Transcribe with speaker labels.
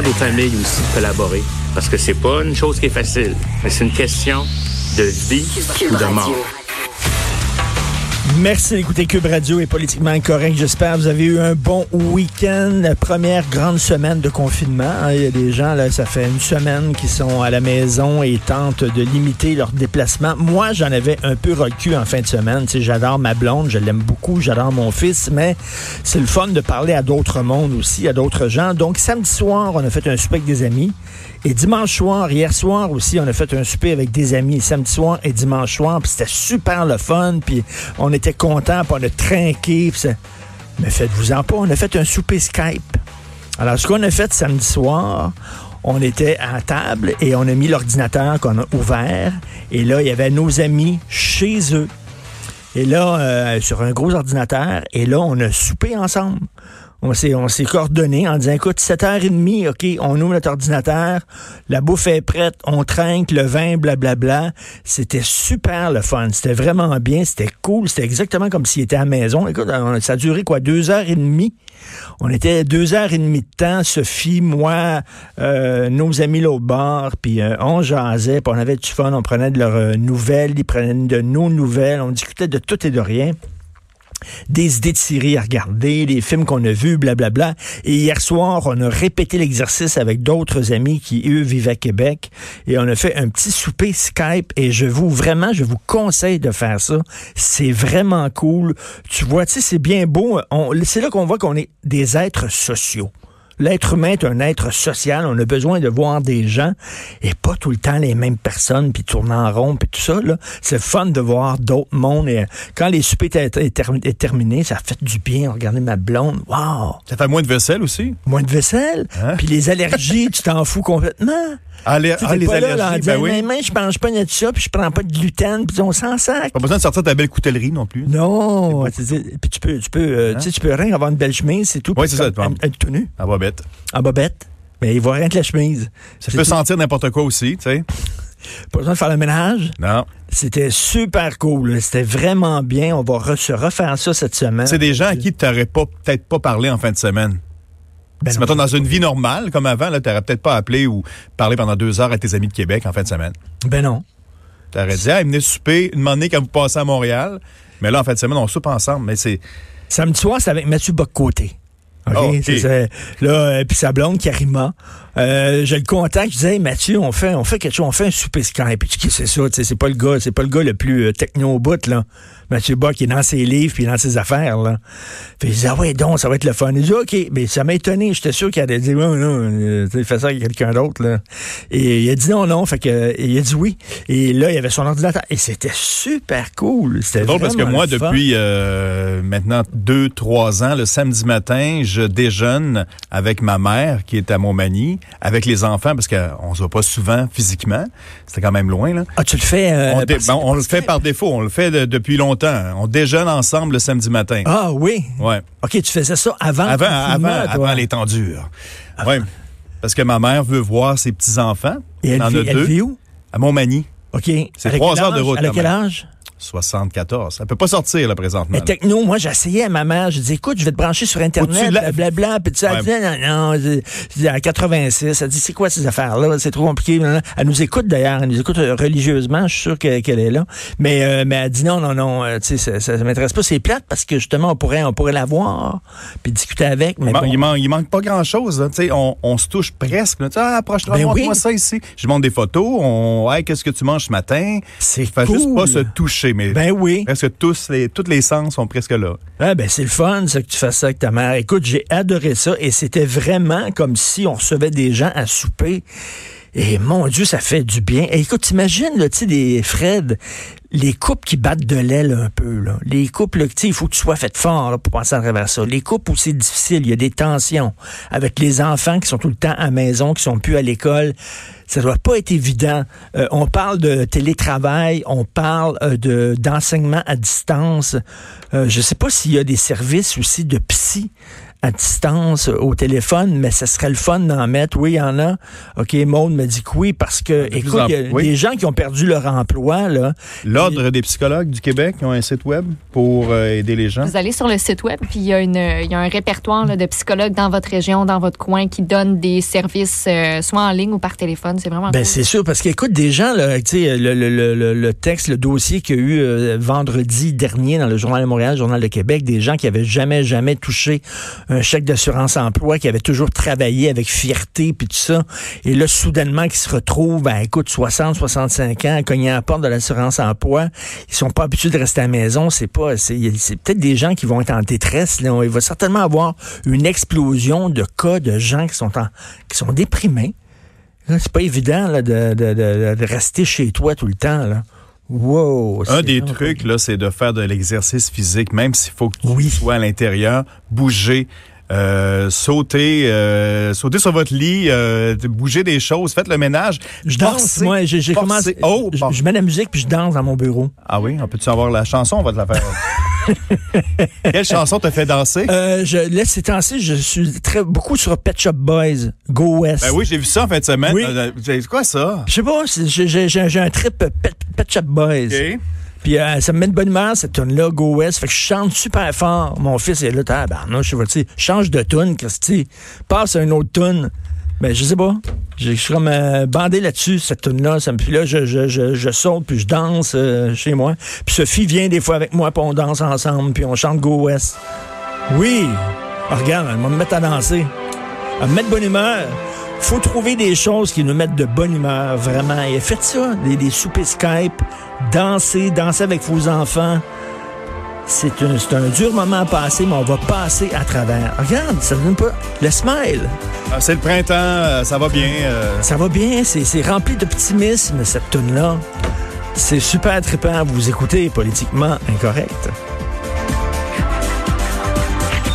Speaker 1: Demande aux familles aussi de collaborer. Parce que c'est pas une chose qui est facile, mais c'est une question de vie ou de mort.
Speaker 2: Merci d'écouter Cube Radio et Politiquement Correct. J'espère que vous avez eu un bon week-end. Première grande semaine de confinement. hein. Il y a des gens, là, ça fait une semaine qui sont à la maison et tentent de limiter leurs déplacements. Moi, j'en avais un peu recul en fin de semaine. Tu sais, j'adore ma blonde, je l'aime beaucoup, j'adore mon fils, mais c'est le fun de parler à d'autres mondes aussi, à d'autres gens. Donc, samedi soir, on a fait un souper des amis. Et dimanche soir, hier soir aussi, on a fait un souper avec des amis, samedi soir et dimanche soir, puis c'était super le fun, puis on était contents, puis on a trinqué, puis ça- mais faites-vous-en pas, on a fait un souper Skype. Alors, ce qu'on a fait samedi soir, on était à table et on a mis l'ordinateur qu'on a ouvert, et là, il y avait nos amis chez eux. Et là, euh, sur un gros ordinateur, et là, on a soupé ensemble. On s'est, on s'est coordonné en disant, écoute, 7h30, OK, on ouvre notre ordinateur, la bouffe est prête, on trinque, le vin, blablabla. C'était super le fun. C'était vraiment bien, c'était cool. C'était exactement comme s'il était à maison. Écoute, ça a duré quoi, deux heures et demie? On était deux heures et demie de temps, Sophie, moi, euh, nos amis l'autre bord, puis euh, on jasait, puis on avait du fun, on prenait de leurs euh, nouvelles, ils prenaient de nos nouvelles, on discutait de tout et de rien des idées de séries à regarder, les films qu'on a vus, blablabla. Et hier soir, on a répété l'exercice avec d'autres amis qui, eux, vivent à Québec. Et on a fait un petit souper Skype. Et je vous, vraiment, je vous conseille de faire ça. C'est vraiment cool. Tu vois, tu sais, c'est bien beau. C'est là qu'on voit qu'on est des êtres sociaux. L'être humain est un être social. On a besoin de voir des gens et pas tout le temps les mêmes personnes, puis tourner en rond, puis tout ça. là. C'est fun de voir d'autres mondes. Et euh, quand les soupers étaient étaient termi- étaient terminés, ça a fait du bien. Regardez ma blonde. Wow!
Speaker 3: Ça fait moins de vaisselle aussi?
Speaker 2: Moins de vaisselle.
Speaker 3: Hein?
Speaker 2: Puis les allergies, tu t'en fous complètement. Sais,
Speaker 3: ah, les
Speaker 2: pas là, là, en
Speaker 3: ben oui.
Speaker 2: Mais, mais, je mange pas de ça, puis je prends pas de gluten, puis on s'en sac.
Speaker 3: Pas besoin de sortir ta belle coutellerie non plus.
Speaker 2: Non, puis tu peux, tu peux, euh, tu sais, tu peux rien avoir une belle chemise, c'est tout.
Speaker 3: Oui, c'est ça,
Speaker 2: comme- être tout nu,
Speaker 3: bah bête.
Speaker 2: en bobette. Mais il voit rien que la chemise.
Speaker 3: Ça peut sentir n'importe quoi aussi, tu sais.
Speaker 2: Pas besoin de faire le ménage?
Speaker 3: Non.
Speaker 2: C'était super cool. C'était vraiment bien. On va re- se refaire ça cette semaine.
Speaker 3: C'est des gens à qui tu n'aurais peut-être pas parlé en fin de semaine.
Speaker 2: Ben
Speaker 3: si,
Speaker 2: non,
Speaker 3: mettons, dans une vie normale, comme avant, tu n'aurais peut-être pas appelé ou parlé pendant deux heures à tes amis de Québec en fin de semaine.
Speaker 2: Ben non.
Speaker 3: Tu aurais dit, hey, venez souper une année quand vous passez à Montréal. Mais là, en fin de semaine, on soupe ensemble. Mais c'est.
Speaker 2: Samedi soir, c'est avec Mathieu Boccoté. OK?
Speaker 3: Ah,
Speaker 2: ça. Là, euh, puis sa blonde, Karima. Euh, je le contacte, je disais, hey, Mathieu, on fait, on fait quelque chose, on fait un souper Skype. Puis c'est ça, tu sais, c'est pas le gars, c'est pas le gars le plus euh, techno au bout, là. Mathieu Bock, il est dans ses livres puis dans ses affaires, là. Puis il dit, ah ouais, donc, ça va être le fun. Il dit, OK, mais ça m'a étonné. J'étais sûr qu'il allait dire, non, non, tu sais, fais ça avec quelqu'un d'autre, là. Et il a dit non, non. Fait que, il a dit oui. Et là, il avait son ordinateur. Et c'était super cool. C'était
Speaker 3: C'est drôle parce que moi, depuis maintenant deux, trois ans, le samedi matin, je déjeune avec ma mère qui est à Montmagny, avec les enfants, parce qu'on se voit pas souvent physiquement. C'était quand même loin, là.
Speaker 2: Ah, tu le fais. euh,
Speaker 3: on, dé- ben, on le fait par défaut, on le fait de- depuis longtemps. On déjeune ensemble le samedi matin.
Speaker 2: Ah oui.
Speaker 3: Ouais.
Speaker 2: OK, tu faisais ça avant.
Speaker 3: Avant, avant, avant les durs. Ouais. Parce que ma mère veut voir ses petits-enfants.
Speaker 2: Et elle,
Speaker 3: en
Speaker 2: vit,
Speaker 3: a
Speaker 2: elle
Speaker 3: deux.
Speaker 2: vit où?
Speaker 3: À Montmagny.
Speaker 2: OK.
Speaker 3: C'est
Speaker 2: Elle
Speaker 3: trois heures de route,
Speaker 2: Elle a quel âge?
Speaker 3: 74. Elle peut pas sortir, là, présentement.
Speaker 2: Mais techno, moi, j'essayais à ma mère. Je dis, écoute, je vais te brancher sur Internet, blablabla. Puis tu sais, elle disait, non, non, je- je dis, à 86. Elle dit, c'est quoi ces affaires-là? C'est trop compliqué. Elle nous écoute d'ailleurs. Elle nous écoute euh, religieusement. Je suis sûr que- qu'elle est là. Mais, euh, mais elle dit, non, non, non, euh, tu sais, ça, ça, ça m'intéresse pas. C'est plate parce que justement, on pourrait, on pourrait la voir puis discuter avec. Mais
Speaker 3: Il, man-
Speaker 2: bon.
Speaker 3: il man- il manque pas grand-chose. Tu sais, On, on se touche presque. Tu sais, Ah, approche-toi,
Speaker 2: Ben oui.
Speaker 3: ça ici. Je montre des photos. On, hey, qu'est-ce que tu manges ce matin?
Speaker 2: c'est cool.
Speaker 3: juste pas se toucher, mais
Speaker 2: Ben oui.
Speaker 3: presque tous les, tous les sens sont presque là?
Speaker 2: Ah ben c'est le fun, ça, que tu fasses ça avec ta mère. Écoute, j'ai adoré ça et c'était vraiment comme si on recevait des gens à souper. Et mon Dieu, ça fait du bien. Et écoute, t'imagines, là, tu sais, des Fred, les couples qui battent de l'aile un peu, là. Les couples, tu sais, il faut que tu sois fait fort là, pour passer à travers ça. Les couples où c'est difficile, il y a des tensions avec les enfants qui sont tout le temps à la maison, qui sont plus à l'école. Ça doit pas être évident. Euh, on parle de télétravail, on parle euh, de d'enseignement à distance. Euh, je sais pas s'il y a des services aussi de psy à distance au téléphone, mais ce serait le fun d'en mettre. Oui, il y en a. OK, Maud me dit que oui, parce que, écoute, il y a
Speaker 3: oui.
Speaker 2: des gens qui ont perdu leur emploi, là.
Speaker 3: L'Ordre des psychologues du Québec ils ont un site web pour euh, aider les gens.
Speaker 4: Vous allez sur le site web, puis il y a, une, il y a un répertoire là, de psychologues dans votre région, dans votre coin, qui donnent des services euh, soit en ligne ou par téléphone. C'est vraiment
Speaker 2: Ben
Speaker 4: cool.
Speaker 2: c'est sûr parce qu'écoute des gens là, tu sais le, le, le, le- le texte, le dossier qu'il y a eu euh, vendredi dernier dans le journal de Montréal, le journal de Québec, des gens qui avaient jamais jamais touché un chèque d'assurance emploi, qui avaient toujours travaillé avec fierté puis tout ça, et là soudainement qui se retrouvent, ben écoute 60, 65 ans, cognant à la porte de l'assurance emploi, ils sont pas habitués de rester à la maison, c'est pas, c'est peut-être des gens qui vont être en détresse. Là. Il va certainement avoir une explosion de cas de gens qui sont en, qui sont déprimés. Là, C'est pas évident là, de, de- de- de rester chez toi tout le temps. Là. Wow!
Speaker 3: Un des trucs, là, c'est de faire de l'exercice physique, même s'il faut que tu
Speaker 2: Oui.
Speaker 3: sois à l'intérieur, bouger, euh, sauter, euh, sauter sur votre lit, euh, bouger des choses, faites le ménage.
Speaker 2: Je danse, moi, j'ai commencé.
Speaker 3: Oh,
Speaker 2: je,
Speaker 3: bon.
Speaker 2: je mets la musique puis je danse dans mon bureau.
Speaker 3: Ah oui, on peut-tu avoir la chanson? On va te la faire? Quelle chanson te fait danser?
Speaker 2: Euh, je, là, ces temps-ci, je suis très, beaucoup sur Pet Shop Boys, Go West.
Speaker 3: Ben oui, j'ai vu ça en fin de semaine.
Speaker 2: Oui.
Speaker 3: Euh, C'est quoi ça?
Speaker 2: Je sais pas, j'ai- j'ai j'ai- j'ai un trip Pet, Pet Shop Boys.
Speaker 3: OK.
Speaker 2: Puis euh, ça me met de bonne humeur, cette tune-là, Go West. Fait que je chante super fort. Mon fils est là, tabarnouche, je sais change de tune, Christy. Passe à une autre tune. Ben, je sais pas. Je suis comme euh, bandé là-dessus, cette tune-là. Ça me- Puis là, je, je, je, saute, puis je danse euh, chez moi. Puis Sophie vient des fois avec moi, puis on danse ensemble, puis on chante Go West. Oui! Ah, regarde, elle va me mettre à danser. À me mettre de bonne humeur. Faut trouver des choses qui nous mettent de bonne humeur, vraiment. Et faites ça, des, des soupers Skype, danser, danser avec vos enfants. C'est un, dur moment à passer, mais on va passer à travers. Regarde, ça donne pas. Le smile,
Speaker 3: Ah, c'est le printemps, euh, ça va bien. euh.
Speaker 2: ça va bien, c'est rempli d'optimisme, cette tune-là. C'est super trippant. Vous écoutez politiquement incorrect.